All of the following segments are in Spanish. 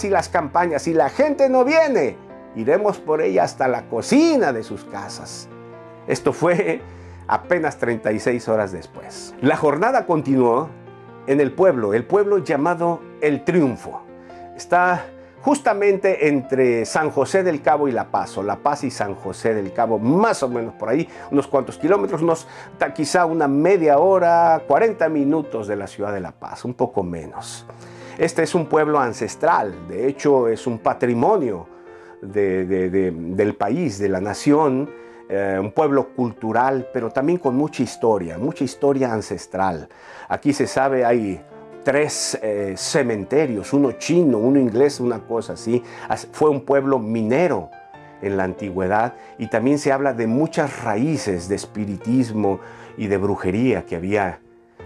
si las campañas, si la gente no viene, iremos por ella hasta la cocina de sus casas. Esto fue apenas 36 horas después. La jornada continuó en el pueblo, el pueblo llamado El Triunfo. Está justamente entre San José del Cabo y La Paz, o La Paz y San José del Cabo, más o menos por ahí, unos cuantos kilómetros, unos quizá una media hora, 40 minutos de la ciudad de La Paz, un poco menos. Este es un pueblo ancestral, de hecho es un patrimonio del país, de la nación, eh, un pueblo cultural, pero también con mucha historia, mucha historia ancestral. Aquí se sabe, hay tres eh, cementerios, uno chino, uno inglés, una cosa así. Fue un pueblo minero en la antigüedad y también se habla de muchas raíces de espiritismo y de brujería que había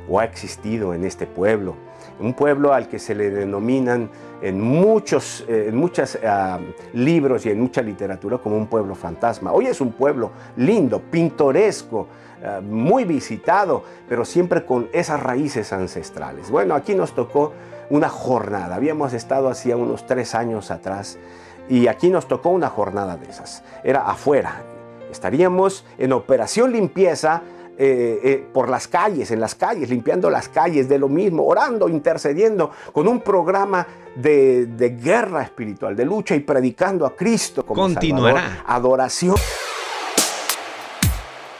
o ha existido en este pueblo. Un pueblo al que se le denominan en muchos eh, en muchos ah, libros y en mucha literatura como un pueblo fantasma. Hoy es un pueblo lindo, pintoresco, ah, muy visitado, pero siempre con esas raíces ancestrales. Bueno, aquí nos tocó una jornada. Habíamos estado hacía unos tres años atrás y aquí nos tocó una jornada de esas. Era afuera. Estaríamos en operación limpieza eh, eh, por las calles, en las calles, limpiando las calles de lo mismo, orando, intercediendo, con un programa de, guerra espiritual, de lucha y predicando a Cristo como Continuará. adoración.